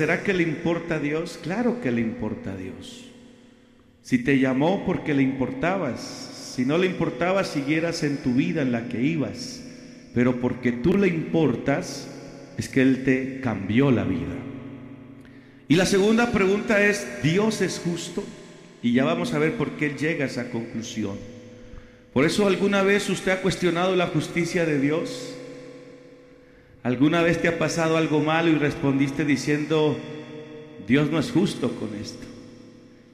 ¿será que le importa a Dios? Claro que le importa a Dios. Si te llamó porque le importabas, si no le importaba, siguieras en tu vida en la que ibas, pero porque tú le importas, es que Él te cambió la vida. Y la segunda pregunta es, ¿Dios es justo? Y ya vamos a ver por qué llega a esa conclusión. Por eso alguna vez usted ha cuestionado la justicia de Dios. ¿Alguna vez te ha pasado algo malo y respondiste diciendo, Dios no es justo con esto?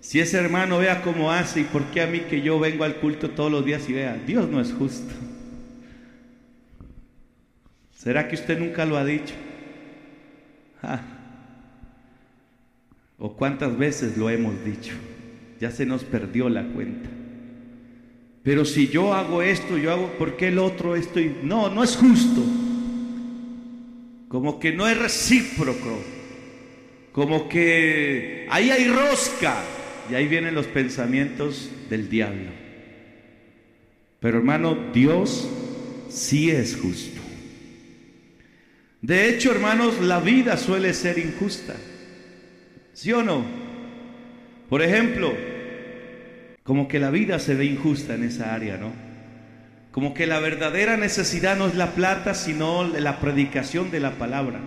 Si ese hermano vea cómo hace y por qué a mí que yo vengo al culto todos los días y vea, Dios no es justo. ¿Será que usted nunca lo ha dicho? Ah. ¿O cuántas veces lo hemos dicho? Ya se nos perdió la cuenta. Pero si yo hago esto, yo hago, ¿por qué el otro esto? No, no es justo. Como que no es recíproco. Como que ahí hay rosca. Y ahí vienen los pensamientos del diablo. Pero hermano, Dios sí es justo. De hecho, hermanos, la vida suele ser injusta. ¿Sí o no? Por ejemplo, como que la vida se ve injusta en esa área, ¿no? Como que la verdadera necesidad no es la plata, sino la predicación de la palabra.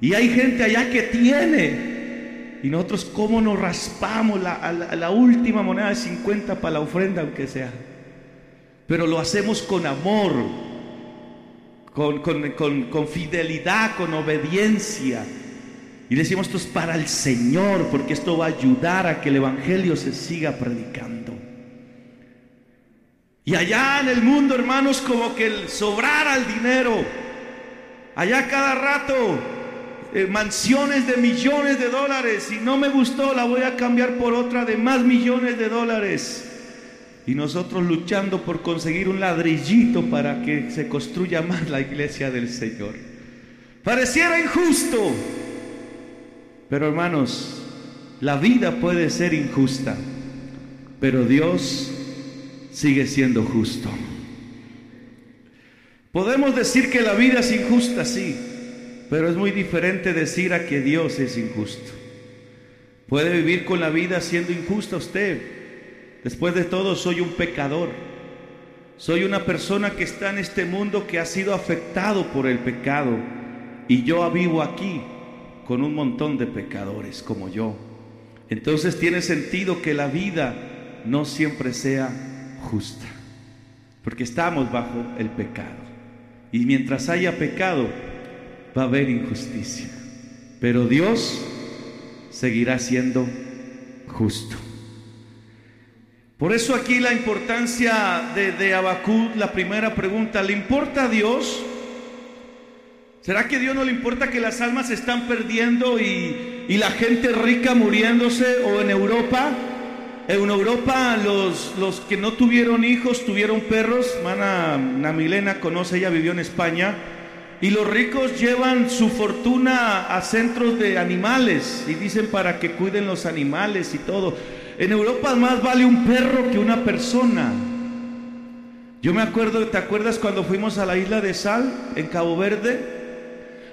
Y hay gente allá que tiene. Y nosotros cómo nos raspamos la, última moneda de 50 para la ofrenda, aunque sea. Pero lo hacemos con amor, con, con fidelidad, con obediencia. Y decimos, esto es para el Señor, porque esto va a ayudar a que el Evangelio se siga predicando. Y allá en el mundo, hermanos, como que sobrara el dinero. Allá cada rato, eh, mansiones de millones de dólares. Y no me gustó, la voy a cambiar por otra de más millones de dólares. Y nosotros luchando por conseguir un ladrillito para que se construya más la iglesia del Señor. Pareciera injusto. Pero hermanos, la vida puede ser injusta, pero Dios sigue siendo justo. Podemos decir que la vida es injusta, sí, pero es muy diferente decir a que Dios es injusto. Puede vivir con la vida siendo injusta usted. Después de todo, soy un pecador. Soy una persona que está en este mundo que ha sido afectado por el pecado. Y yo vivo aquí con un montón de pecadores como yo. Entonces tiene sentido que la vida no siempre sea justa, porque estamos bajo el pecado. Y mientras haya pecado, va a haber injusticia. Pero Dios seguirá siendo justo. Por eso aquí la importancia de, de Abacud, la primera pregunta, ¿le importa a Dios? ¿Será que a Dios no le importa que las almas se están perdiendo y, y la gente rica muriéndose? ¿O en Europa? En Europa los, los que no tuvieron hijos tuvieron perros. Mana Namilena conoce, ella vivió en España. Y los ricos llevan su fortuna a centros de animales y dicen para que cuiden los animales y todo. En Europa más vale un perro que una persona. Yo me acuerdo, ¿te acuerdas cuando fuimos a la isla de Sal, en Cabo Verde?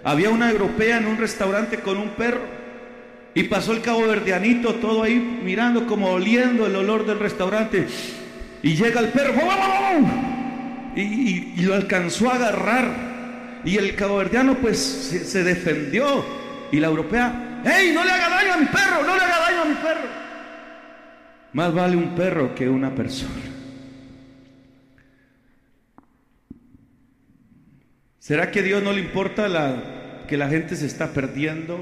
Había una europea en un restaurante con un perro y pasó el cabo verdeanito todo ahí mirando como oliendo el olor del restaurante y llega el perro y, y, lo alcanzó a agarrar y el cabo verdeano pues se, se defendió y la europea, ¡Ey, no le haga daño a mi perro! ¡No le haga daño a mi perro! Más vale un perro que una persona. ¿Será que a Dios no le importa la, que la gente se está perdiendo?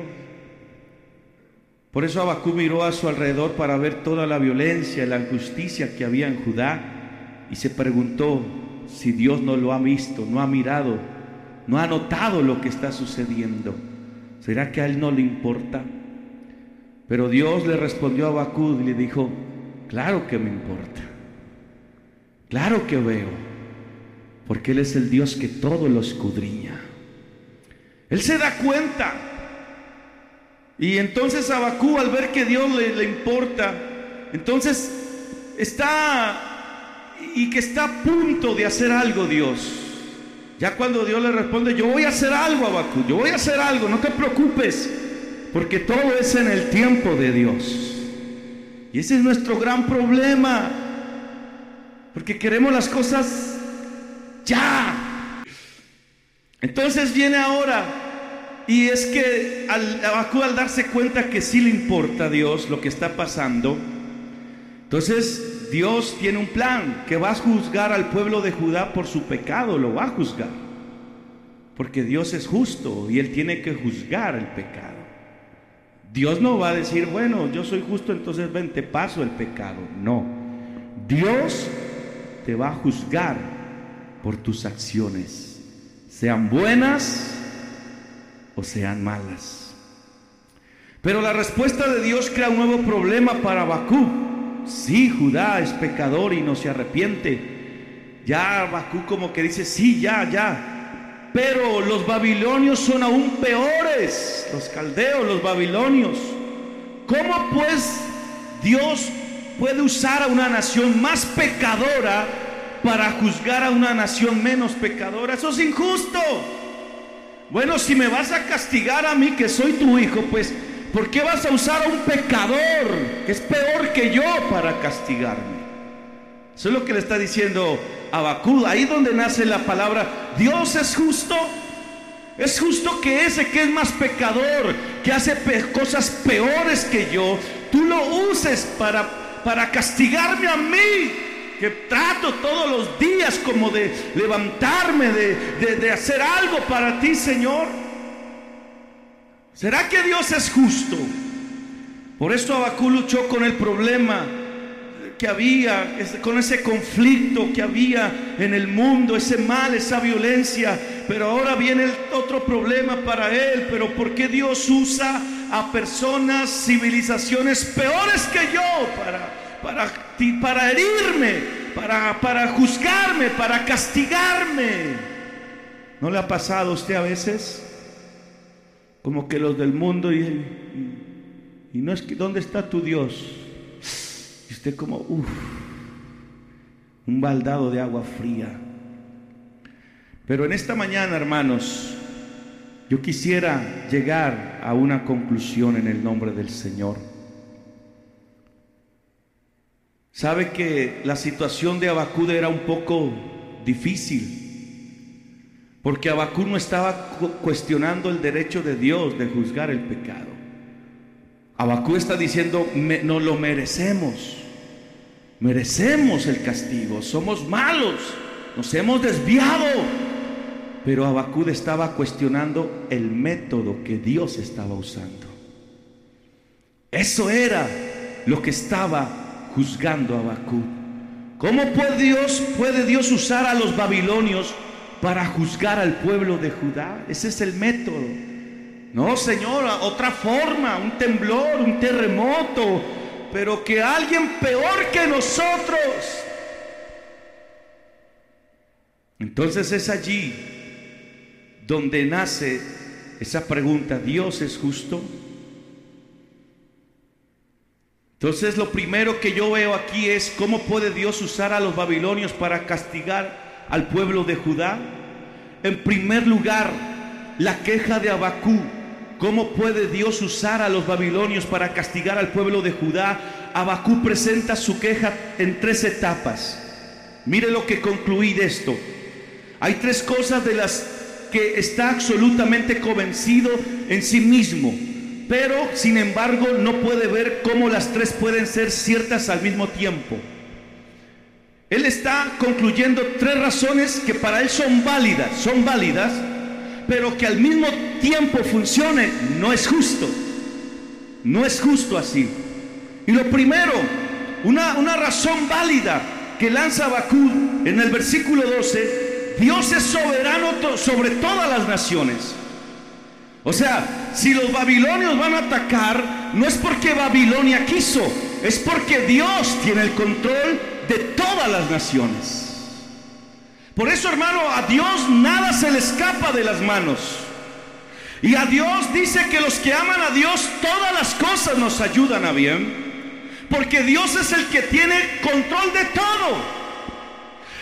Por eso Abacú miró a su alrededor para ver toda la violencia, la injusticia que había en Judá y se preguntó si Dios no lo ha visto, no ha mirado, no ha notado lo que está sucediendo. ¿Será que a él no le importa? Pero Dios le respondió a Abacú y le dijo, claro que me importa, claro que veo porque Él es el Dios que todo lo escudriña. Él se da cuenta. Y entonces Abacú, al ver que Dios le, le, importa, entonces está y que está a punto de hacer algo Dios. Ya cuando Dios le responde, yo voy a hacer algo, Abacú, yo voy a hacer algo, no te preocupes. porque todo es en el tiempo de Dios. Y ese es nuestro gran problema, porque queremos las cosas ya. Entonces viene ahora, y es que al, al darse cuenta que sí le importa a Dios lo que está pasando, entonces Dios tiene un plan que va a juzgar al pueblo de Judá por su pecado, lo va a juzgar. Porque Dios es justo y Él tiene que juzgar el pecado. Dios no va a decir, bueno, yo soy justo, entonces ven, te paso el pecado. No. Dios te va a juzgar por tus acciones, sean buenas o sean malas. Pero la respuesta de Dios crea un nuevo problema para Bakú. Sí, Judá es pecador y no se arrepiente. Ya Bakú como que dice, sí, ya, ya. Pero los babilonios son aún peores, los caldeos, los babilonios. ¿Cómo pues Dios puede usar a una nación más pecadora para juzgar a una nación menos pecadora? Eso es injusto. Bueno, si me vas a castigar a mí que soy tu hijo, pues ¿por qué vas a usar a un pecador que es peor que yo para castigarme? Eso es lo que le está diciendo Abacud, ahí donde nace la palabra, Dios es justo. Es justo que ese que es más pecador, que hace cosas peores que yo, tú lo uses para, para castigarme a mí, que trato todos los días como de levantarme, de, de hacer algo para ti, Señor. ¿Será que Dios es justo? Por esto Abacú luchó con el problema que había, con ese conflicto que había en el mundo, ese mal, esa violencia. Pero ahora viene otro problema para él. Pero ¿por qué Dios usa a personas, civilizaciones peores que yo para, para, para herirme, para, juzgarme, para castigarme? ¿No le ha pasado a usted a veces? Como que los del mundo y, y, no es que, ¿dónde está tu Dios? usted como, un baldado de agua fría. Pero en esta mañana, hermanos, yo quisiera llegar a una conclusión en el nombre del Señor. Sabe que la situación de Abacú era un poco difícil, porque Abacú no estaba cuestionando el derecho de Dios de juzgar el pecado. Abacú está diciendo, no lo merecemos. Merecemos el castigo, somos malos, nos hemos desviado. Pero Abacud estaba cuestionando el método que Dios estaba usando. Eso era lo que estaba juzgando Abacud. ¿Cómo puede Dios, puede Dios usar a los babilonios para juzgar al pueblo de Judá? Ese es el método. No, Señor, otra forma, un temblor, un terremoto, pero que alguien peor que nosotros. Entonces es allí donde nace esa pregunta, ¿Dios es justo? Entonces lo primero que yo veo aquí es cómo puede Dios usar a los babilonios para castigar al pueblo de Judá. En primer lugar, la queja de Abacú ¿Cómo puede Dios usar a los babilonios para castigar al pueblo de Judá? Abacú presenta su queja en tres etapas. Mire lo que concluí de esto. Hay tres cosas de las que está absolutamente convencido en sí mismo, pero sin embargo no puede ver cómo las tres pueden ser ciertas al mismo tiempo. Él está concluyendo tres razones que para él son válidas, son válidas, pero que al mismo tiempo funcione, no es justo. No es justo así. Y lo primero, una, una razón válida que lanza Bakú en el versículo 12, Dios es soberano sobre todas las naciones. O sea, si los babilonios van a atacar, no es porque Babilonia quiso, es porque Dios tiene el control de todas las naciones. Por eso, hermano, a Dios nada se le escapa de las manos. Y a Dios dice que los que aman a Dios, todas las cosas nos ayudan a bien. Porque Dios es el que tiene control de todo.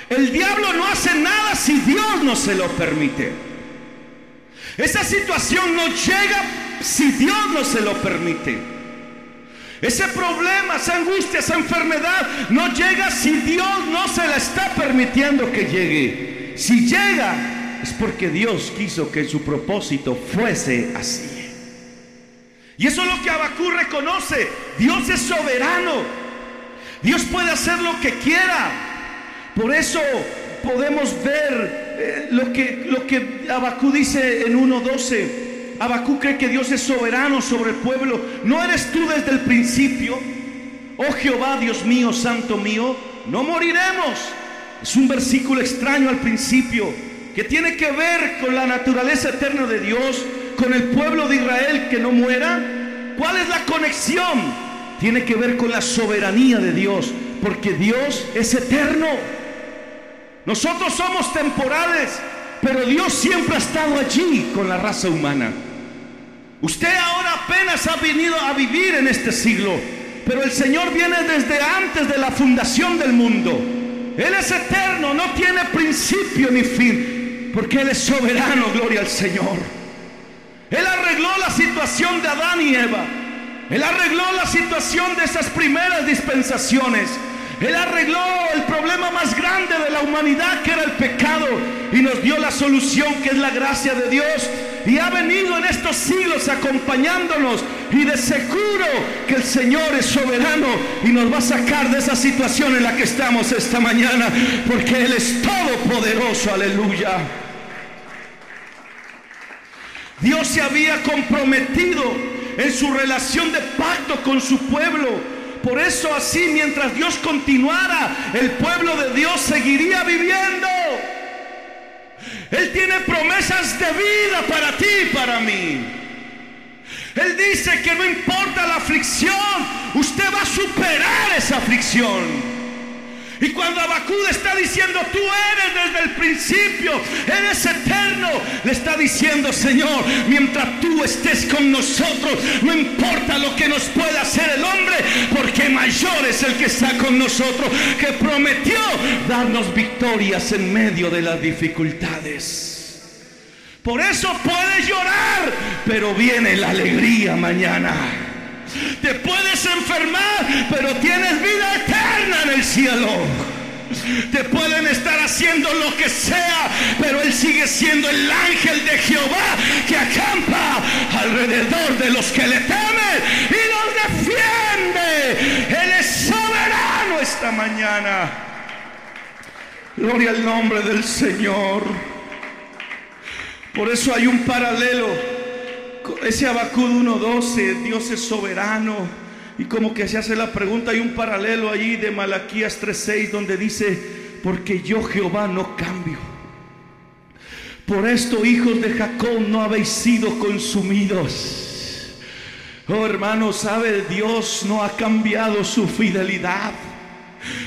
El diablo no hace nada si Dios no se lo permite. Esa situación no llega si Dios no se lo permite. Ese problema, esa angustia, esa enfermedad no llega si Dios no se la está permitiendo que llegue. Si llega es porque Dios quiso que su propósito fuese así. Y eso es lo que Abacú reconoce. Dios es soberano. Dios puede hacer lo que quiera. Por eso podemos ver eh, lo, que, lo que Abacú dice en 1.12. Abacú cree que Dios es soberano sobre el pueblo. ¿No eres tú desde el principio? Oh Jehová, Dios mío, santo mío, no moriremos. Es un versículo extraño al principio que tiene que ver con la naturaleza eterna de Dios, con el pueblo de Israel que no muera. ¿Cuál es la conexión? Tiene que ver con la soberanía de Dios, porque Dios es eterno. Nosotros somos temporales, pero Dios siempre ha estado allí con la raza humana. Usted ahora apenas ha venido a vivir en este siglo, pero el Señor viene desde antes de la fundación del mundo. Él es eterno, no tiene principio ni fin, porque Él es soberano, gloria al Señor. Él arregló la situación de Adán y Eva. Él arregló la situación de esas primeras dispensaciones. Él arregló el problema más grande de la humanidad que era el pecado y nos dio la solución que es la gracia de Dios. Y ha venido en estos siglos acompañándonos y de seguro que el Señor es soberano y nos va a sacar de esa situación en la que estamos esta mañana porque Él es todopoderoso, aleluya. Dios se había comprometido en su relación de pacto con su pueblo por eso así, mientras Dios continuara, el pueblo de Dios seguiría viviendo. Él tiene promesas de vida para ti y para mí. Él dice que no importa la aflicción, usted va a superar esa aflicción. Y cuando Abacud está diciendo, tú eres desde el principio, eres eterno, le está diciendo, Señor, mientras tú estés con nosotros, no importa lo que nos pueda hacer el hombre, porque mayor es el que está con nosotros, que prometió darnos victorias en medio de las dificultades. Por eso puedes llorar, pero viene la alegría mañana. Te puedes enfermar, pero tienes vida eterna en el cielo. Te pueden estar haciendo lo que sea, pero Él sigue siendo el ángel de Jehová que acampa alrededor de los que le temen y los defiende. Él es soberano esta mañana. Gloria al nombre del Señor. Por eso hay un paralelo ese Abacud 1.12, Dios es soberano. Y como que se hace la pregunta, hay un paralelo allí de Malaquías 3.6 donde dice, porque yo Jehová no cambio. Por esto, hijos de Jacob, no habéis sido consumidos. Oh hermano, sabe, Dios no ha cambiado su fidelidad.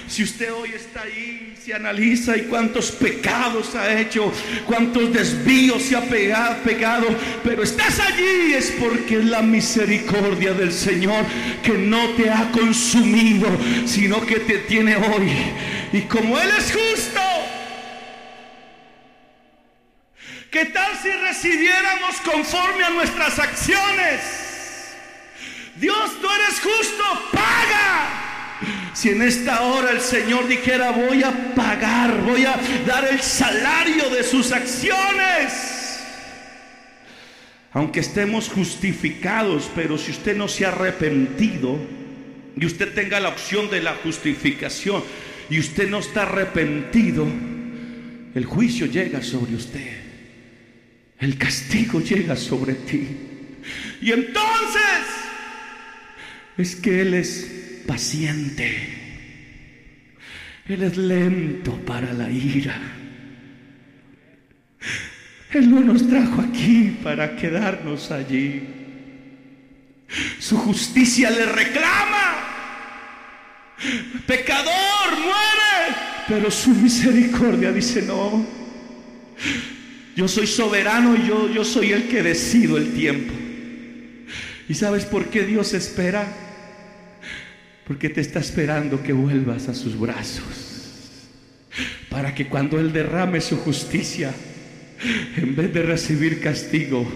Si usted hoy está ahí, se analiza y cuántos pecados ha hecho, cuántos desvíos se ha pegado, pegado, pero estás allí es porque es la misericordia del Señor que no te ha consumido, sino que te tiene hoy. Y como Él es justo, ¿qué tal si recibiéramos conforme a nuestras acciones? Dios, tú eres justo, paga. Si en esta hora el Señor dijera, voy a pagar, voy a dar el salario de sus acciones. Aunque estemos justificados, pero si usted no se ha arrepentido y usted tenga la opción de la justificación y usted no está arrepentido, el juicio llega sobre usted. El castigo llega sobre ti. Y entonces es que Él es paciente. Él es lento para la ira. Él no nos trajo aquí para quedarnos allí. Su justicia le reclama. Pecador, muere. Pero su misericordia dice, no. Yo soy soberano y yo, yo soy el que decido el tiempo. ¿Y sabes por qué Dios espera? Porque te está esperando que vuelvas a sus brazos. Para que cuando Él derrame su justicia, en vez de recibir castigo,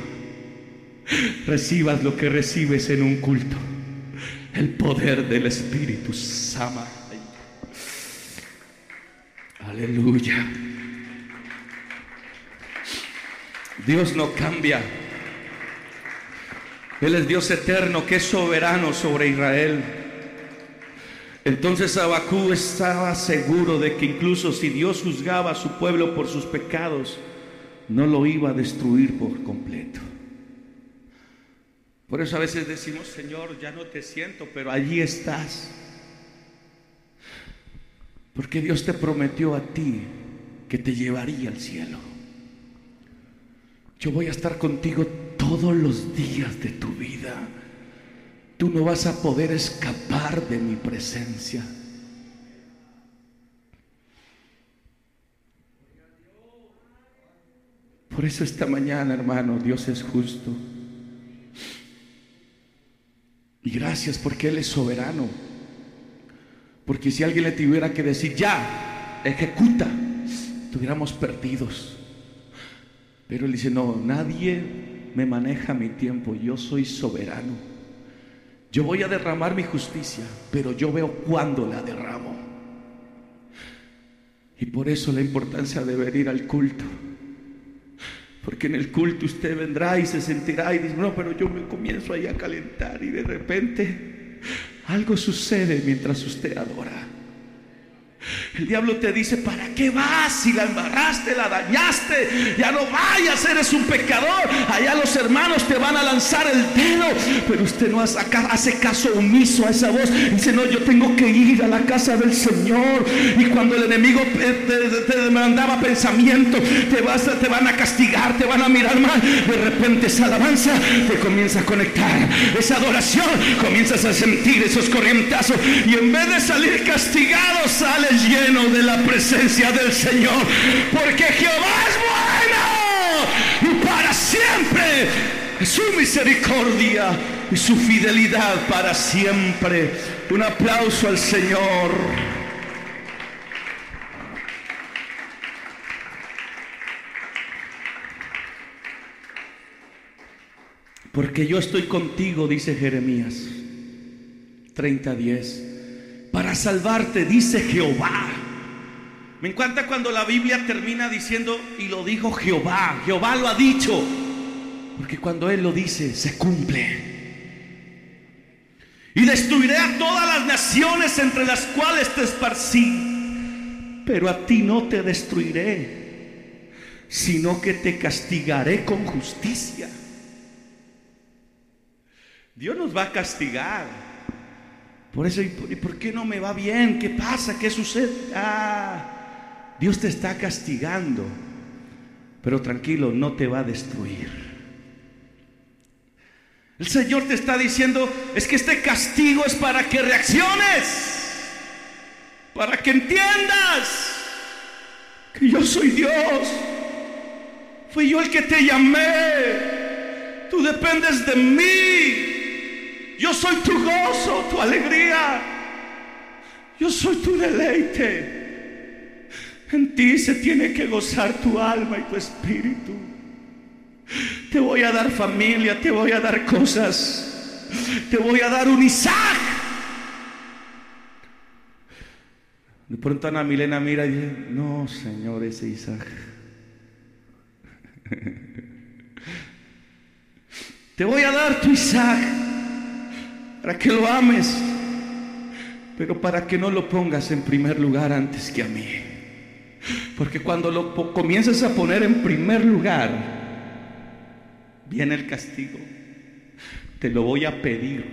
recibas lo que recibes en un culto. El poder del Espíritu Sama. Aleluya. Dios no cambia. Él es Dios eterno que es soberano sobre Israel. Entonces Abacú estaba seguro de que incluso si Dios juzgaba a su pueblo por sus pecados, no lo iba a destruir por completo. Por eso a veces decimos, Señor, ya no te siento, pero allí estás. Porque Dios te prometió a ti que te llevaría al cielo. Yo voy a estar contigo todos los días de tu vida. Tú no vas a poder escapar de mi presencia. Por eso esta mañana, hermano, Dios es justo. Y gracias porque Él es soberano. Porque si alguien le tuviera que decir, ya, ejecuta, estuviéramos perdidos. Pero Él dice, no, nadie me maneja mi tiempo, yo soy soberano. Yo voy a derramar mi justicia, pero yo veo cuándo la derramo. Y por eso la importancia de venir al culto. Porque en el culto usted vendrá y se sentirá y dice, no, pero yo me comienzo ahí a calentar y de repente algo sucede mientras usted adora. El diablo te dice, ¿para qué vas? Si la embarraste, la dañaste, ya no vayas, eres un pecador. Allá los hermanos te van a lanzar el dedo, pero usted no hace caso omiso a esa voz. Dice, no, yo tengo que ir a la casa del Señor. Y cuando el enemigo te, demandaba pensamiento, te, vas, te van a castigar, te van a mirar mal. De repente esa alabanza te comienza a conectar. Esa adoración comienzas a sentir esos corrientazos. Y en vez de salir castigado, lleno de la presencia del Señor. Porque Jehová es bueno y para siempre su misericordia y su fidelidad para siempre. Un aplauso al Señor. Porque yo estoy contigo, dice Jeremías 30:10 para salvarte, dice Jehová. Me encanta cuando la Biblia termina diciendo, y lo dijo Jehová, Jehová lo ha dicho, porque cuando Él lo dice, se cumple. Y destruiré a todas las naciones entre las cuales te esparcí, pero a ti no te destruiré, sino que te castigaré con justicia. Dios nos va a castigar. Por eso, ¿y por qué no me va bien? ¿Qué pasa? ¿Qué sucede? Ah, Dios te está castigando. Pero tranquilo, no te va a destruir. El Señor te está diciendo, es que este castigo es para que reacciones, para que entiendas que yo soy Dios. Fui yo el que te llamé. Tú dependes de mí. Yo soy tu gozo, tu alegría. Yo soy tu deleite. En ti se tiene que gozar tu alma y tu espíritu. Te voy a dar familia, te voy a dar cosas. Te voy a dar un Isaac. De pronto Ana Milena mira y dice, no, Señor, ese Isaac. Te voy a dar tu Isaac para que lo ames, pero para que no lo pongas en primer lugar antes que a mí. Porque cuando lo comienzas a poner en primer lugar, viene el castigo. Te lo voy a pedir,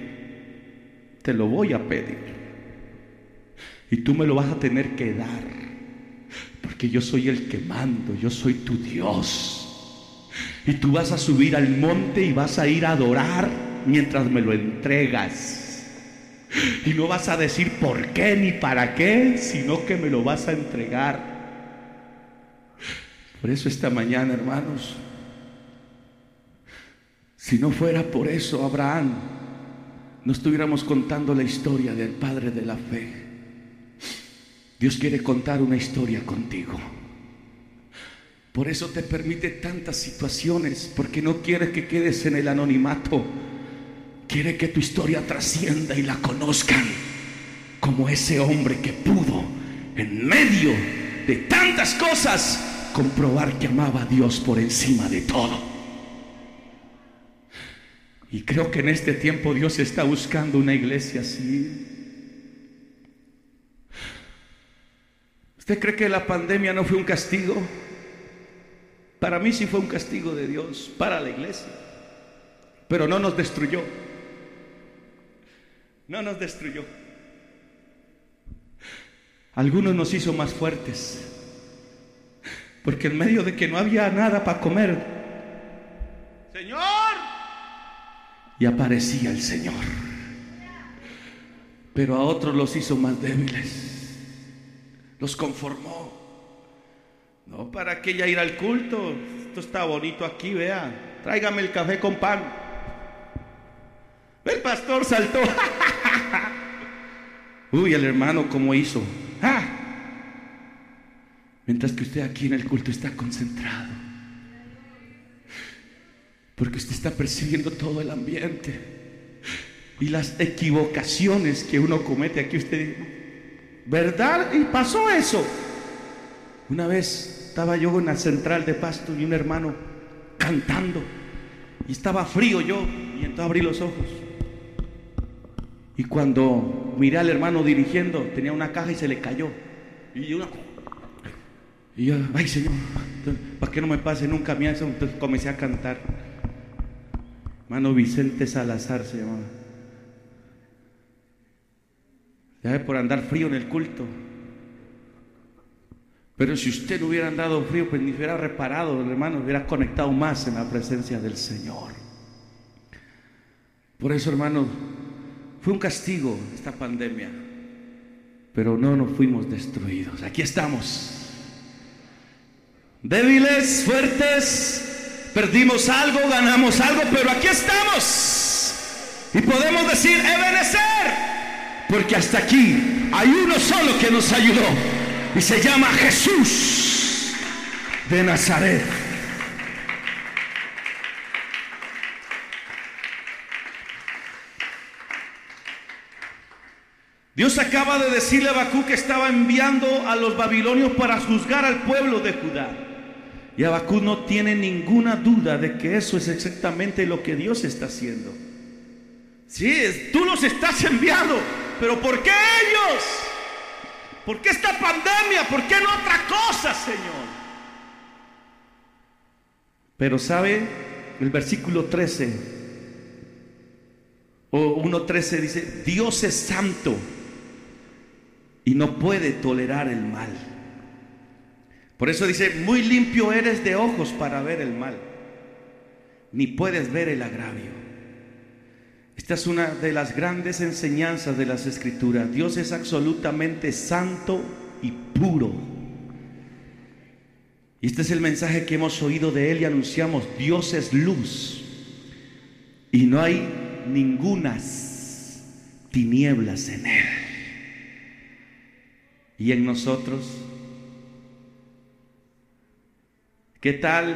te lo voy a pedir. Y tú me lo vas a tener que dar, porque yo soy el que mando, yo soy tu Dios. Y tú vas a subir al monte y vas a ir a adorar mientras me lo entregas. Y no vas a decir por qué ni para qué, sino que me lo vas a entregar. Por eso esta mañana, hermanos, si no fuera por eso, Abraham, no estuviéramos contando la historia del Padre de la Fe. Dios quiere contar una historia contigo. Por eso te permite tantas situaciones, porque no quiere que quedes en el anonimato. Quiere que tu historia trascienda y la conozcan como ese hombre que pudo, en medio de tantas cosas, comprobar que amaba a Dios por encima de todo. Y creo que en este tiempo Dios está buscando una iglesia así. ¿Usted cree que la pandemia no fue un castigo? Para mí sí fue un castigo de Dios para la iglesia, pero no nos destruyó. No nos destruyó. Algunos nos hizo más fuertes. Porque en medio de que no había nada para comer, Señor, y aparecía el Señor. Pero a otros los hizo más débiles. Los conformó. No, ¿para que ya ir al culto? Esto está bonito aquí, vea. Tráigame el café con pan. El pastor saltó. Uy, el hermano, ¿cómo hizo? ¡Ah! Mientras que usted aquí en el culto está concentrado. Porque usted está percibiendo todo el ambiente. Y las equivocaciones que uno comete aquí, usted ¿verdad? Y pasó eso. Una vez estaba yo en la central de pasto y un hermano cantando. Y estaba frío yo. Y entonces abrí los ojos. Y cuando miré al hermano dirigiendo, tenía una caja y se le cayó. Y yo, y yo ay Señor, ¿para qué no me pase nunca a mí? Entonces comencé a cantar. Hermano Vicente Salazar se llamaba. Ya por andar frío en el culto. Pero si usted no hubiera andado frío, pues ni hubiera reparado, hermano, hubiera conectado más en la presencia del Señor. Por eso, hermano, fue un castigo esta pandemia, pero no nos fuimos destruidos. Aquí estamos. Débiles, fuertes, perdimos algo, ganamos algo, pero aquí estamos. Y podemos decir, Ebenecer, porque hasta aquí hay uno solo que nos ayudó y se llama Jesús de Nazaret. Dios acaba de decirle a Bakú que estaba enviando a los babilonios para juzgar al pueblo de Judá. Y Abacú no tiene ninguna duda de que eso es exactamente lo que Dios está haciendo. Sí, tú los estás enviando, pero ¿por qué ellos? ¿Por qué esta pandemia? ¿Por qué no otra cosa, Señor? Pero sabe, el versículo 13 o 1.13 dice, Dios es santo y no puede tolerar el mal. Por eso dice, muy limpio eres de ojos para ver el mal, ni puedes ver el agravio. Esta es una de las grandes enseñanzas de las escrituras. Dios es absolutamente santo y puro. Y este es el mensaje que hemos oído de Él y anunciamos. Dios es luz. Y no hay ningunas tinieblas en Él y en nosotros? ¿Qué tal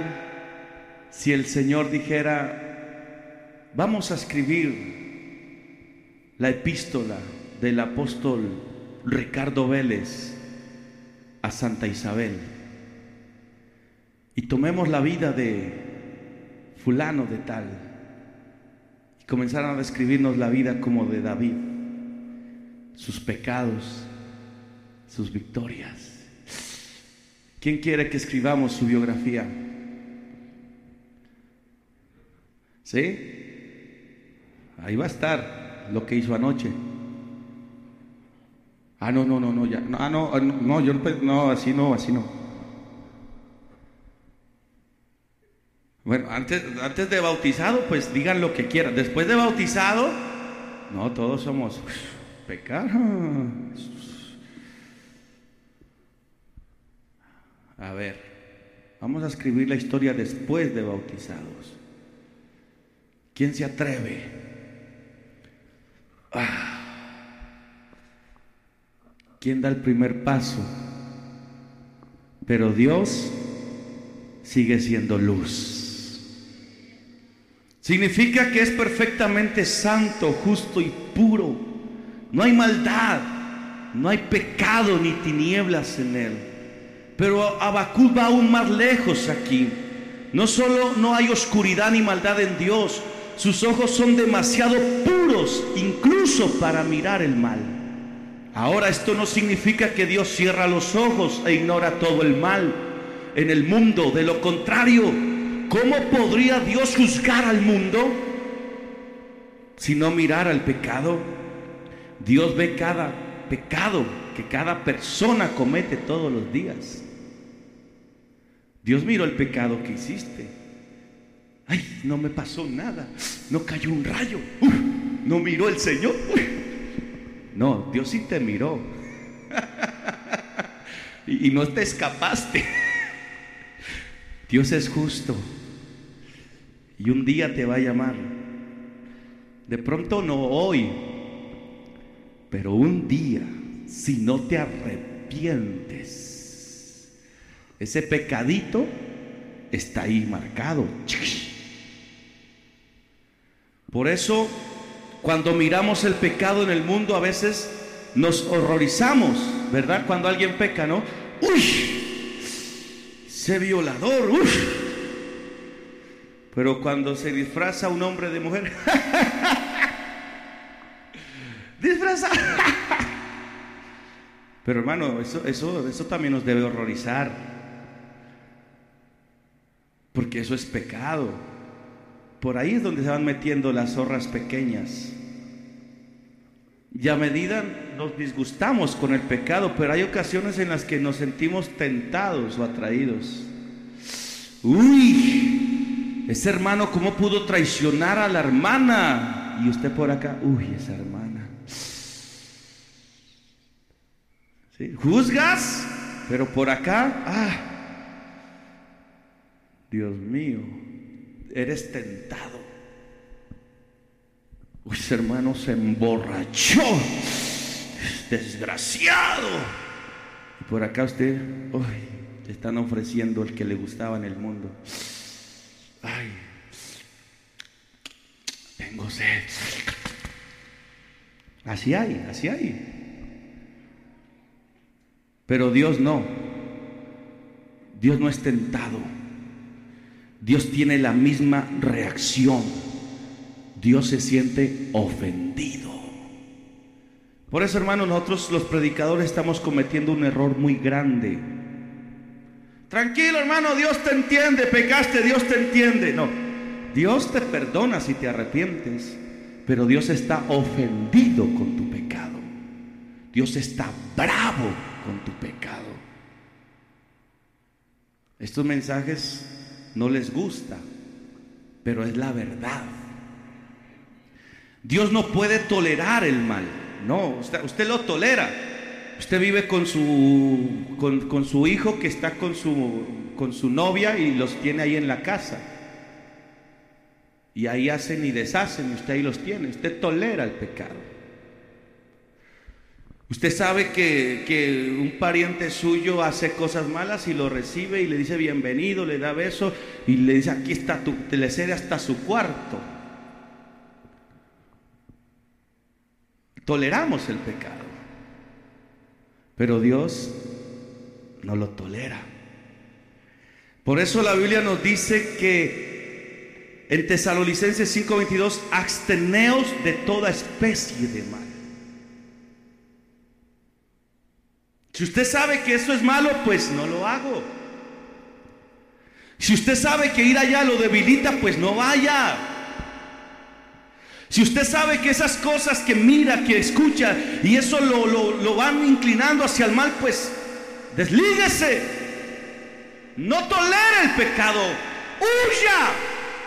si el Señor dijera, vamos a escribir la epístola del apóstol Ricardo Vélez a Santa Isabel y tomemos la vida de fulano de tal y comenzaron a describirnos la vida como de David, sus pecados, sus victorias. ¿Quién quiere que escribamos su biografía? ¿Sí? Ahí va a estar lo que hizo anoche. Ah, no, no, no, no, ya. ah, no, ah, no, yo no, no, así no, así no. Bueno, antes, antes de bautizado, pues digan lo que quieran. Después de bautizado, no, todos somos pecados. A ver, vamos a escribir la historia después de bautizados. ¿Quién se atreve? Ah. ¿Quién da el primer paso? Pero Dios sigue siendo luz. Significa que es perfectamente santo, justo y puro. No hay maldad, no hay pecado ni tinieblas en él. Pero Abacú va aún más lejos aquí. No solo no hay oscuridad ni maldad en Dios, sus ojos son demasiado puros incluso para mirar el mal. Ahora esto no significa que Dios cierra los ojos e ignora todo el mal en el mundo. De lo contrario, ¿cómo podría Dios juzgar al mundo si no mirara el pecado? Dios ve cada pecado que cada persona comete todos los días. Dios miró el pecado que hiciste. Ay, no me pasó nada. No cayó un rayo. no miró el Señor. No, Dios sí te miró. y no te escapaste. Dios es justo. Y un día te va a llamar. De pronto no hoy, pero un día, si no te arrepientes, ese pecadito está ahí marcado. Por eso, cuando miramos el pecado en el mundo, a veces nos horrorizamos, ¿verdad? Cuando alguien peca, ¿no? ¡Uy! ese violador, Pero cuando se disfraza un hombre de mujer, disfraza. Pero hermano, eso, eso, eso también nos debe horrorizar. Porque eso es pecado. Por ahí es donde se van metiendo las zorras pequeñas. Y a medida nos disgustamos con el pecado, pero hay ocasiones en las que nos sentimos tentados o atraídos. Uy, ese hermano, ¿cómo pudo traicionar a la hermana? Y usted por acá, uy, esa hermana. Juzgas, pero por acá, ah, Dios mío, eres tentado. Ese hermano se emborrachó. Desgraciado. Y por acá usted, uy, le están ofreciendo el que le gustaba en el mundo. Ay, tengo sed. Así hay, así hay. Pero Dios no. Dios no es tentado. Dios tiene la misma reacción Dios se siente ofendido. Por eso, hermanos, nosotros los predicadores estamos cometiendo un error muy grande. Tranquilo, hermano, Dios te entiende, pecaste, Dios te entiende. No, Dios te perdona si te arrepientes, pero Dios está ofendido con tu pecado. Dios está bravo con tu pecado. Estos mensajes no les gusta, pero es la verdad. Dios no puede tolerar el mal. No, usted, lo tolera. Usted vive con su, con, su hijo que está con su, con su novia y los tiene ahí en la casa. Y ahí hacen y deshacen y usted ahí los tiene. Usted tolera el pecado. Usted sabe que, que, un pariente suyo hace cosas malas y lo recibe y le dice bienvenido, le da beso y le dice aquí está tu, le cede hasta su cuarto. Toleramos el pecado, pero Dios no lo tolera. Por eso la Biblia nos dice que en Tesalonicenses 5:22, absteneos de toda especie de mal. Si usted sabe que eso es malo, pues no lo hago. Si usted sabe que ir allá lo debilita, pues no vaya. Si usted sabe que esas cosas que mira, que escucha, y eso lo, lo, van inclinando hacia el mal, pues deslíguese. No tolere el pecado. Huya.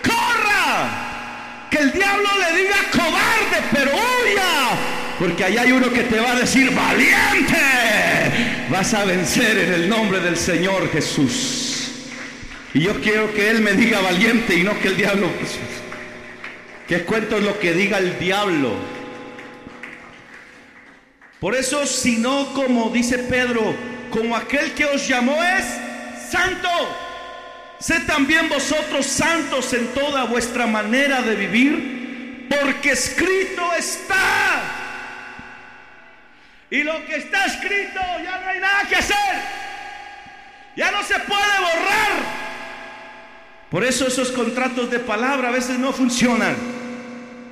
Corra. Que el diablo le diga cobarde, pero huya. Porque allá hay uno que te va a decir, valiente. Vas a vencer en el nombre del Señor Jesús. Y yo quiero que Él me diga valiente y no que el diablo... Pues, que cuento lo que diga el diablo. Por eso, si no, como dice Pedro, como aquel que os llamó es santo, Sed también vosotros santos en toda vuestra manera de vivir, porque escrito está. Y lo que está escrito ya no hay nada que hacer. Ya no se puede borrar. Por eso esos contratos de palabra a veces no funcionan.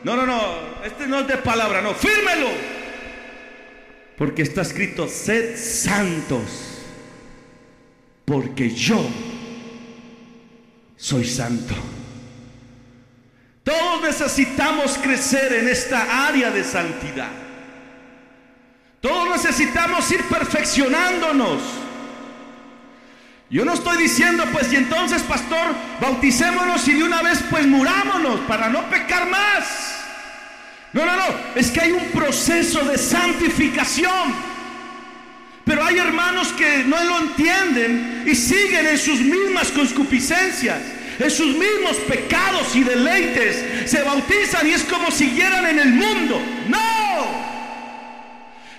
No, no, no, este no es de palabra, no, fírmelo. Porque está escrito, sed santos, porque yo soy santo. Todos necesitamos crecer en esta área de santidad. Todos necesitamos ir perfeccionándonos. Yo no estoy diciendo, pues, y entonces, pastor, bauticémonos y de una vez, pues, murámonos para no pecar más. No, no, no, es que hay un proceso de santificación. Pero hay hermanos que no lo entienden y siguen en sus mismas concupiscencias, en sus mismos pecados y deleites. Se bautizan y es como siguieran en el mundo. No.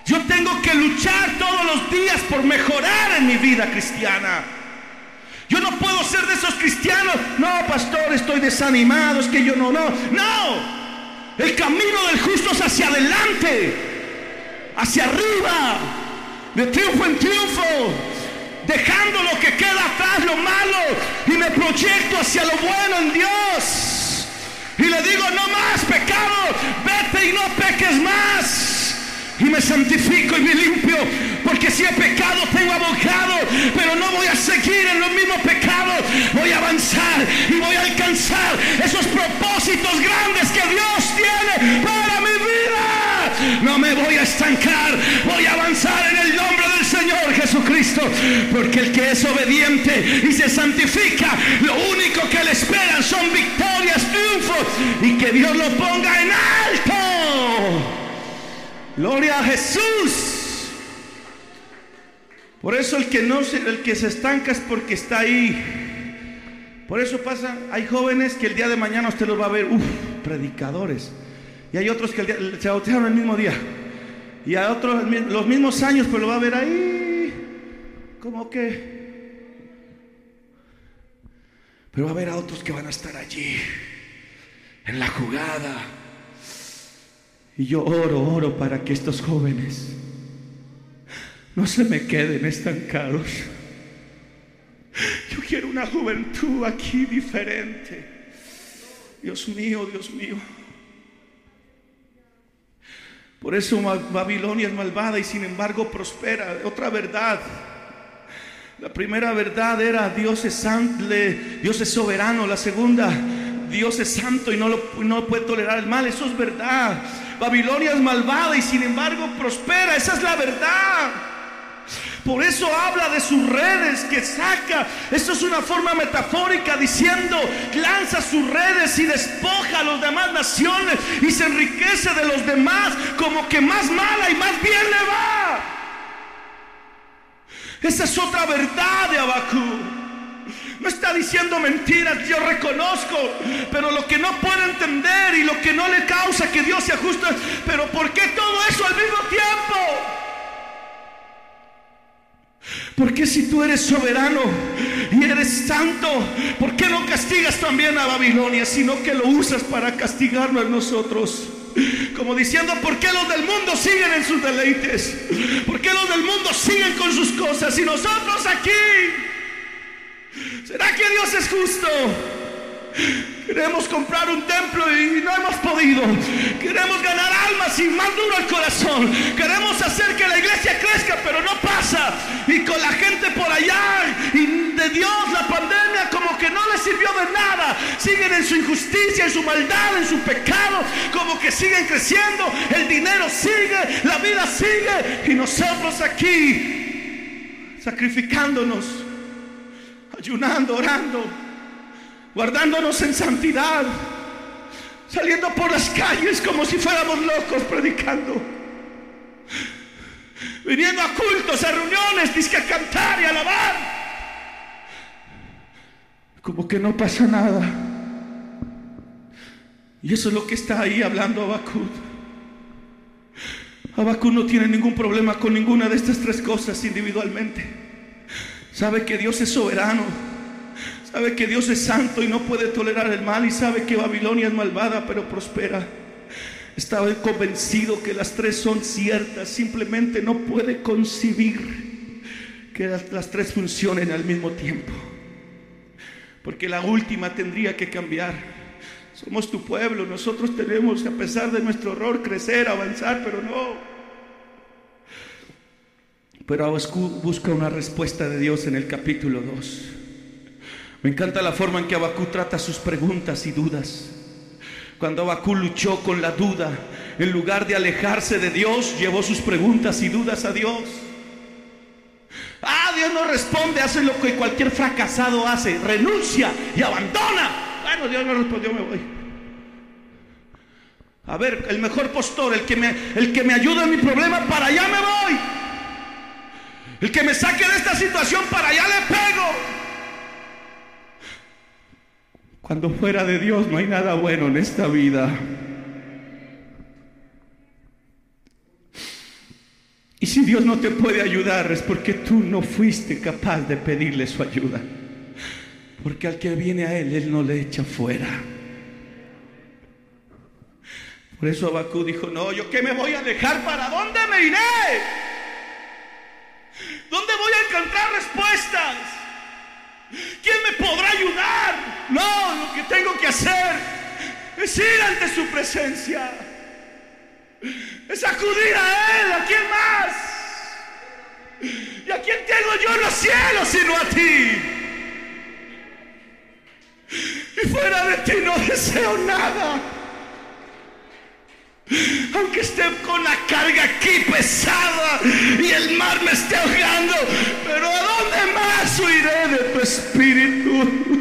Yo tengo que luchar todos los días por mejorar en mi vida cristiana. Yo no puedo ser de esos cristianos. No, pastor, estoy desanimado. Es que yo no, no. No. El camino del justo es hacia adelante. Hacia arriba de triunfo en triunfo, dejando lo que queda atrás, lo malo, y me proyecto hacia lo bueno en Dios. Y le digo, no más pecado, vete y no peques más. Y me santifico y me limpio, porque si he pecado tengo abogado, pero no voy a seguir en los mismos pecados, voy a avanzar y voy a alcanzar esos propósitos grandes que Dios tiene para mi vida. No me voy a estancar, voy a avanzar en el nombre del Señor Jesucristo, porque el que es obediente y se santifica, lo único que le esperan son victorias, triunfos y que Dios lo ponga en alto. Gloria a Jesús. Por eso el que no se, el que se estanca es porque está ahí. Por eso pasa, hay jóvenes que el día de mañana usted los va a ver, uff, predicadores. Y hay otros que el día, se bautizaron el mismo día. Y a otros los mismos años, pero lo va a ver ahí. Como que. Pero va a haber a otros que van a estar allí. En la jugada. Y yo oro, oro para que estos jóvenes no se me queden estancados. Yo quiero una juventud aquí diferente. Dios mío, Dios mío. Por eso Babilonia es malvada y sin embargo prospera. Otra verdad. La primera verdad era Dios es santo, Dios es soberano. La segunda, Dios es santo y no, lo, no puede tolerar el mal. Eso es verdad. Babilonia es malvada y sin embargo prospera. Esa es la verdad. Por eso habla de sus redes que saca. Esto es una forma metafórica diciendo, lanza sus redes y despoja a las demás naciones y se enriquece de los demás como que más mala y más bien le va. Esa es otra verdad de Abacú. No está diciendo mentiras, yo reconozco. Pero lo que no puede entender y lo que no le causa que Dios se ajuste, pero ¿por qué todo eso al mismo tiempo? Porque si tú eres soberano y eres santo, ¿por qué no castigas también a Babilonia, sino que lo usas para castigarnos a nosotros? Como diciendo, ¿por qué los del mundo siguen en sus deleites? ¿Por qué los del mundo siguen con sus cosas y nosotros aquí? ¿Será que Dios es justo? Queremos comprar un templo y no hemos podido. Queremos ganar almas y más duro el corazón. Queremos hacer que la iglesia crezca, pero no pasa. Y con la gente por allá y de Dios la pandemia como que no les sirvió de nada. Siguen en su injusticia, en su maldad, en su pecado, como que siguen creciendo. El dinero sigue, la vida sigue. Y nosotros aquí sacrificándonos ayunando, orando, guardándonos en santidad, saliendo por las calles como si fuéramos locos predicando, viniendo a cultos, a reuniones, disque a cantar y alabar. Como que no pasa nada. Y eso es lo que está ahí hablando Abacud. Abacud no tiene ningún problema con ninguna de estas tres cosas individualmente. Sabe que Dios es soberano. Sabe que Dios es santo y no puede tolerar el mal y sabe que Babilonia es malvada pero prospera. Estaba convencido que las tres son ciertas, simplemente no puede concebir que las, tres funcionen al mismo tiempo. Porque la última tendría que cambiar. Somos tu pueblo, nosotros tenemos, a pesar de nuestro error, crecer, avanzar, pero no. Pero busca una respuesta de Dios en el capítulo 2. Me encanta la forma en que Abacú trata sus preguntas y dudas. Cuando Abacú luchó con la duda, en lugar de alejarse de Dios, llevó sus preguntas y dudas a Dios. Ah, Dios no responde, hace lo que cualquier fracasado hace, renuncia y abandona. Bueno, Dios no respondió, me voy. A ver, el mejor postor, el que me, el que me ayuda en mi problema, para allá me voy. El que me saque de esta situación, para allá le pego. Cuando fuera de Dios no hay nada bueno en esta vida. Y si Dios no te puede ayudar es porque tú no fuiste capaz de pedirle su ayuda. Porque al que viene a Él, Él no le echa fuera. Por eso Abacú dijo, no, yo que me voy a dejar, ¿para dónde me iré? ¿Dónde voy a encontrar respuestas? ¿Quién me podrá ayudar? No, lo que tengo que hacer es ir ante su presencia. Es acudir a Él, ¿a quién más? ¿Y a quién tengo yo en los cielos sino a ti? Y fuera de ti no deseo nada. Aunque esté con la carga aquí pesada y el mar me esté ahogando, pero ¿a dónde más huiré de tu espíritu?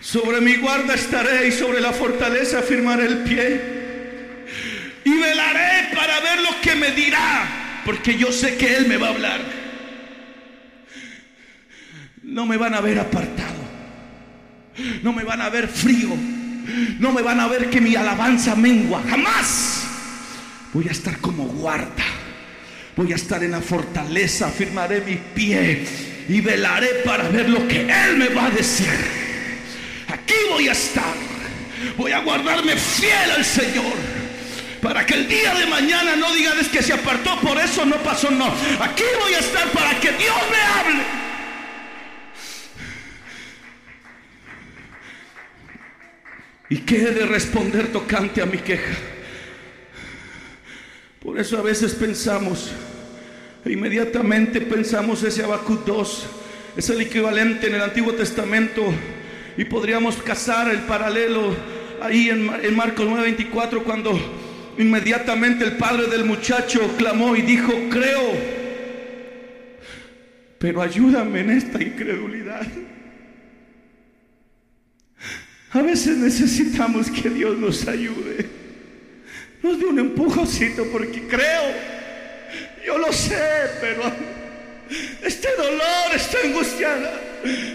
Sobre mi guarda estaré y sobre la fortaleza firmaré el pie. Y velaré para ver lo que me dirá, porque yo sé que Él me va a hablar. No me van a ver apartado. No me van a ver frío. No me van a ver que mi alabanza mengua. Jamás. Voy a estar como guarda. Voy a estar en la fortaleza. Firmaré mi pie. Y velaré para ver lo que Él me va a decir. Aquí voy a estar. Voy a guardarme fiel al Señor. Para que el día de mañana no digan es que se apartó, por eso no pasó, no. Aquí voy a estar para que Dios me hable. ¿Y qué he de responder tocante a mi queja? Por eso a veces pensamos, e inmediatamente pensamos ese Habacuc 2, es el equivalente en el Antiguo Testamento y podríamos cazar el paralelo ahí en, en Marcos 9:24 cuando inmediatamente el padre del muchacho clamó y dijo, creo, pero ayúdame en esta incredulidad. A veces necesitamos que Dios nos ayude. Nos dé un empujoncito porque creo. Yo lo sé, pero este dolor, esta angustia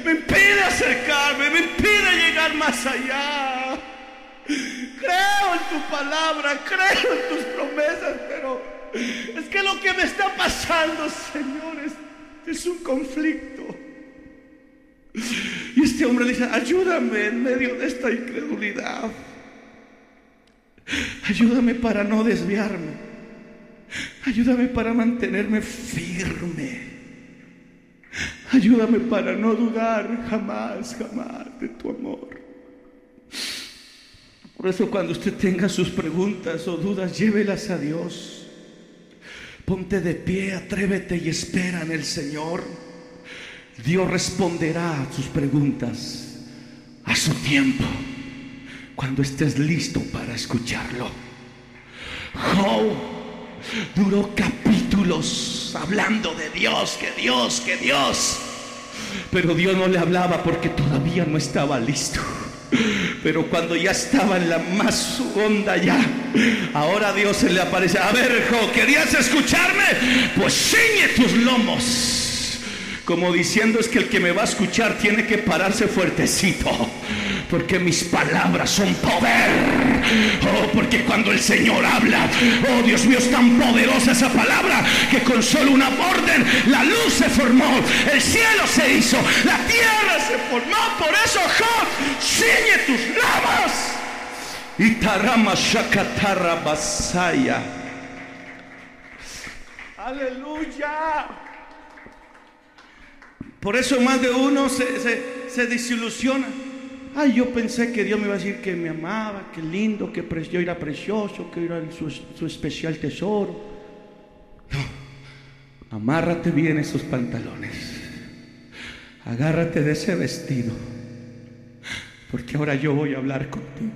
me impide acercarme, me impide llegar más allá. Creo en tu palabra, creo en tus promesas, pero es que lo que me está pasando, señores, es un conflicto. Y este hombre dice, ayúdame en medio de esta incredulidad. Ayúdame para no desviarme. Ayúdame para mantenerme firme. Ayúdame para no dudar jamás, jamás de tu amor. Por eso cuando usted tenga sus preguntas o dudas, llévelas a Dios. Ponte de pie, atrévete y espera en el Señor. Dios responderá a sus preguntas a su tiempo, cuando estés listo para escucharlo. Job duró capítulos hablando de Dios, que Dios, que Dios. Pero Dios no le hablaba porque todavía no estaba listo. Pero cuando ya estaba en la más honda ya, ahora Dios se le aparece. A ver, hijo, ¿querías escucharme? Pues ciñe tus lomos. Como diciendo es que el que me va a escuchar tiene que pararse fuertecito. Porque mis palabras son poder. Oh, porque cuando el Señor habla, oh Dios mío, es tan poderosa esa palabra que con solo una orden la luz se formó, el cielo se hizo, la tierra se formó. Por eso, Job, ciñe tus lamas. Y tarama shakatarra basaya. Aleluya. Por eso más de uno se, se, desilusiona. Ay, yo pensé que Dios me iba a decir que me amaba, que lindo, que yo era precioso, que era su, su especial tesoro. No, amárrate bien esos pantalones. Agárrate de ese vestido. Porque ahora yo voy a hablar contigo.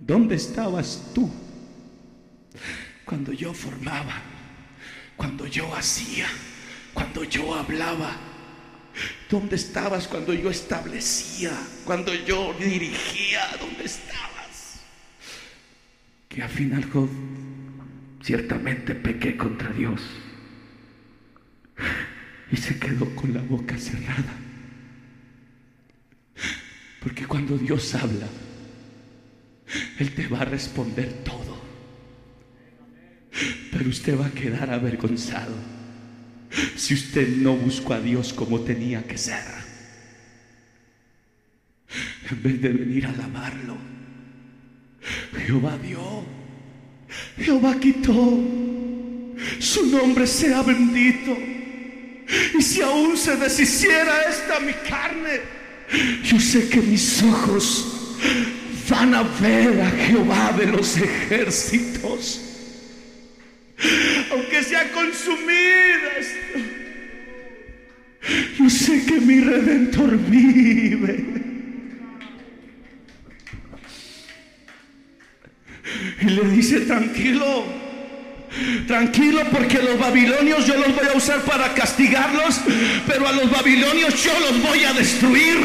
¿Dónde estabas tú cuando yo formaba, cuando yo hacía, cuando yo hablaba? ¿Dónde estabas cuando yo establecía, cuando yo dirigía? ¿Dónde estabas? Que al final, ciertamente pequé contra Dios y se quedó con la boca cerrada. Porque cuando Dios habla, él te va a responder todo. Pero usted va a quedar avergonzado si usted no buscó a Dios como tenía que ser. En vez de venir a alabarlo, Jehová dio, Jehová quitó, su nombre sea bendito. Y si aún se deshiciera esta mi carne, yo sé que mis ojos van a ver a Jehová de los ejércitos. Aunque sea consumida, yo sé que mi redentor vive. Y le dice, tranquilo Tranquilo porque los babilonios yo los voy a usar para castigarlos, pero a los babilonios yo los voy a destruir.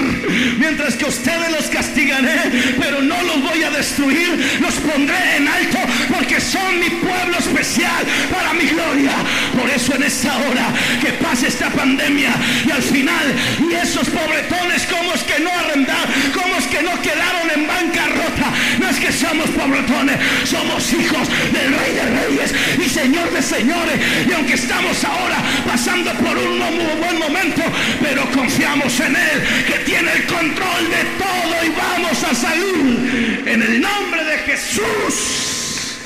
Mientras que ustedes los castigaré, pero no los voy a destruir, los pondré en alto porque son mi pueblo especial para mi gloria. Por eso en esta hora que pase esta pandemia y al final, y esos pobretones, como es que no arrendar, como es que no quedaron en bancarrota, no es que somos pobretones, somos hijos del rey de reyes y Señor de señores. Y aunque estamos ahora pasando por un muy buen momento, pero confiamos en Él, que tiene el control de todo y vamos a salir en el nombre de Jesús.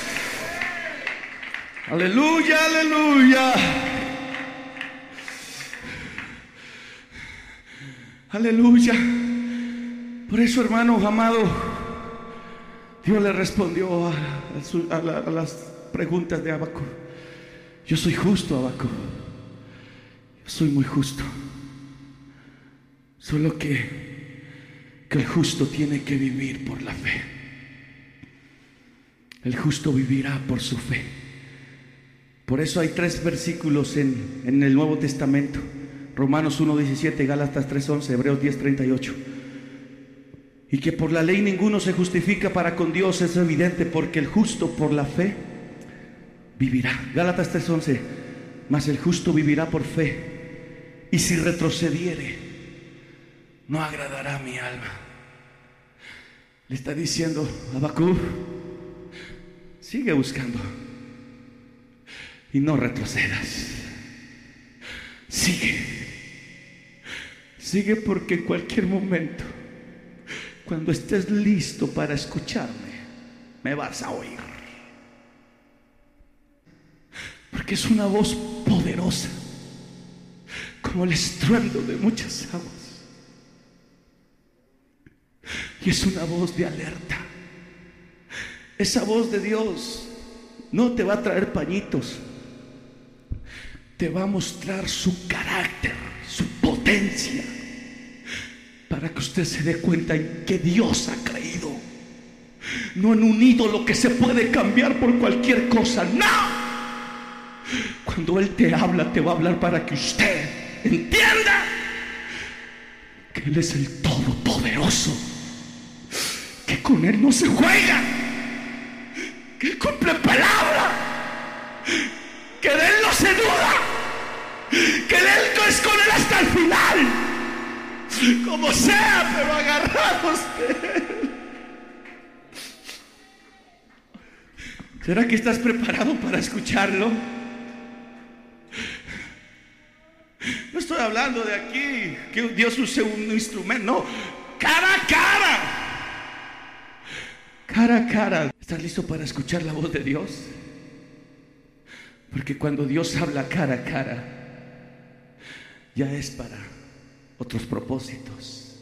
Aleluya, aleluya. Aleluya. Por eso, hermano amado, Dios le respondió a las preguntas de Abaco. Yo soy justo, Abaco. Yo soy muy justo. Solo que, que el justo tiene que vivir por la fe. El justo vivirá por su fe. Por eso hay tres versículos en, en el Nuevo Testamento. Romanos 1.17, Gálatas 3.11, Hebreos 10.38. Y que por la ley ninguno se justifica para con Dios es evidente, porque el justo por la fe vivirá. Gálatas 3:11, mas el justo vivirá por fe, y si retrocediere, no agradará a mi alma. Le está diciendo Abacú, sigue buscando y no retrocedas. Sigue, sigue porque en cualquier momento, cuando estés listo para escucharme, me vas a oír. Porque es una voz poderosa, como el estruendo de muchas aguas. Y es una voz de alerta. Esa voz de Dios no te va a traer pañitos, te va a mostrar su carácter, su potencia, para que usted se dé cuenta en que Dios ha creído. No en un ídolo que se puede cambiar por cualquier cosa, no. Cuando Él te habla, te va a hablar para que usted entienda que Él es el Todopoderoso, que con Él no se juega, que Él cumple palabra, que de Él no se duda, Que Él es con Él hasta el final. Como sea, pero agarrados de Él. ¿Será que estás preparado para escucharlo? No estoy hablando de aquí que Dios use un instrumento, no, cara a cara. Cara a cara. ¿Estás listo para escuchar la voz de Dios? Porque cuando Dios habla cara a cara, ya es para otros propósitos.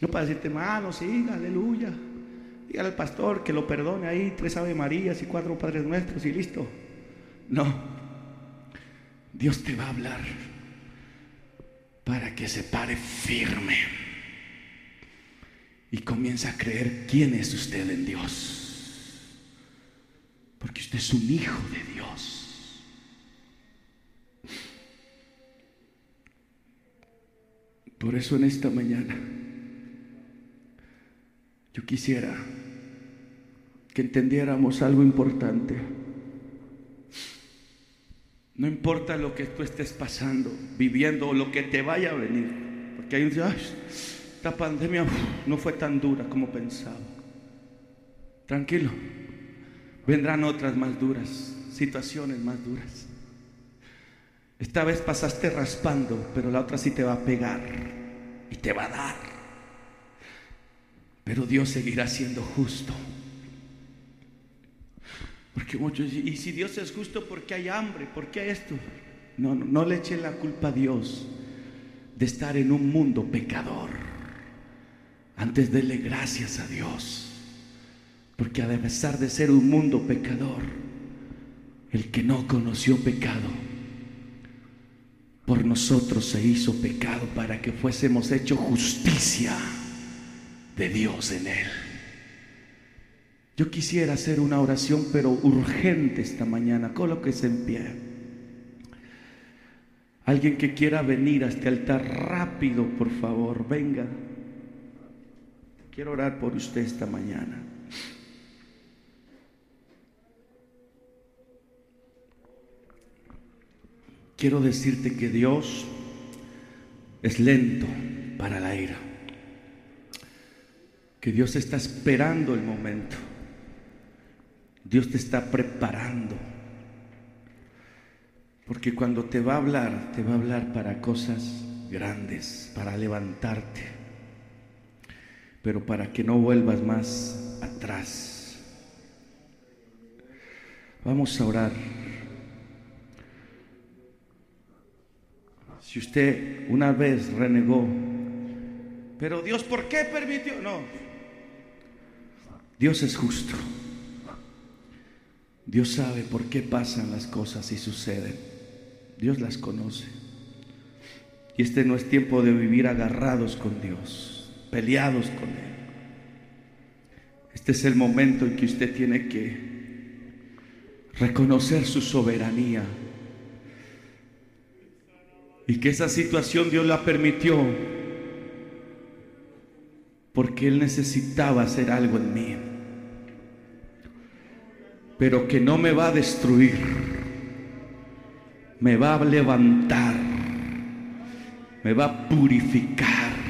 No para decirte, hermano, sí, aleluya. Dígale al pastor que lo perdone ahí, tres Ave Marías y cuatro Padres Nuestros y listo. No. Dios te va a hablar para que se pare firme y comience a creer quién es usted en Dios. Porque usted es un hijo de Dios. Por eso en esta mañana yo quisiera que entendiéramos algo importante. No importa lo que tú estés pasando, viviendo o lo que te vaya a venir. Porque hay un día, esta pandemia no fue tan dura como pensaba. Tranquilo, vendrán otras más duras, situaciones más duras. Esta vez pasaste raspando, pero la otra sí te va a pegar y te va a dar. Pero Dios seguirá siendo justo. Porque muchos, y si Dios es justo, ¿por qué hay hambre? ¿Por qué esto? No, no, no le eche la culpa a Dios de estar en un mundo pecador. Antes dele gracias a Dios. Porque a pesar de ser un mundo pecador, el que no conoció pecado, por nosotros se hizo pecado para que fuésemos hecho justicia de Dios en él. Yo quisiera hacer una oración, pero urgente esta mañana. Colóquese en pie. Alguien que quiera venir a este altar rápido, por favor, venga. Quiero orar por usted esta mañana. Quiero decirte que Dios es lento para la ira. Que Dios está esperando el momento. Dios te está preparando. Porque cuando te va a hablar, te va a hablar para cosas grandes, para levantarte, pero para que no vuelvas más atrás. Vamos a orar. Si usted una vez renegó, pero Dios, ¿por qué permitió? No, Dios es justo. Dios sabe por qué pasan las cosas y suceden. Dios las conoce. Y este no es tiempo de vivir agarrados con Dios, peleados con Él. Este es el momento en que usted tiene que reconocer su soberanía. Y que esa situación Dios la permitió porque Él necesitaba hacer algo en mí pero que no me va a destruir, me va a levantar, me va a purificar,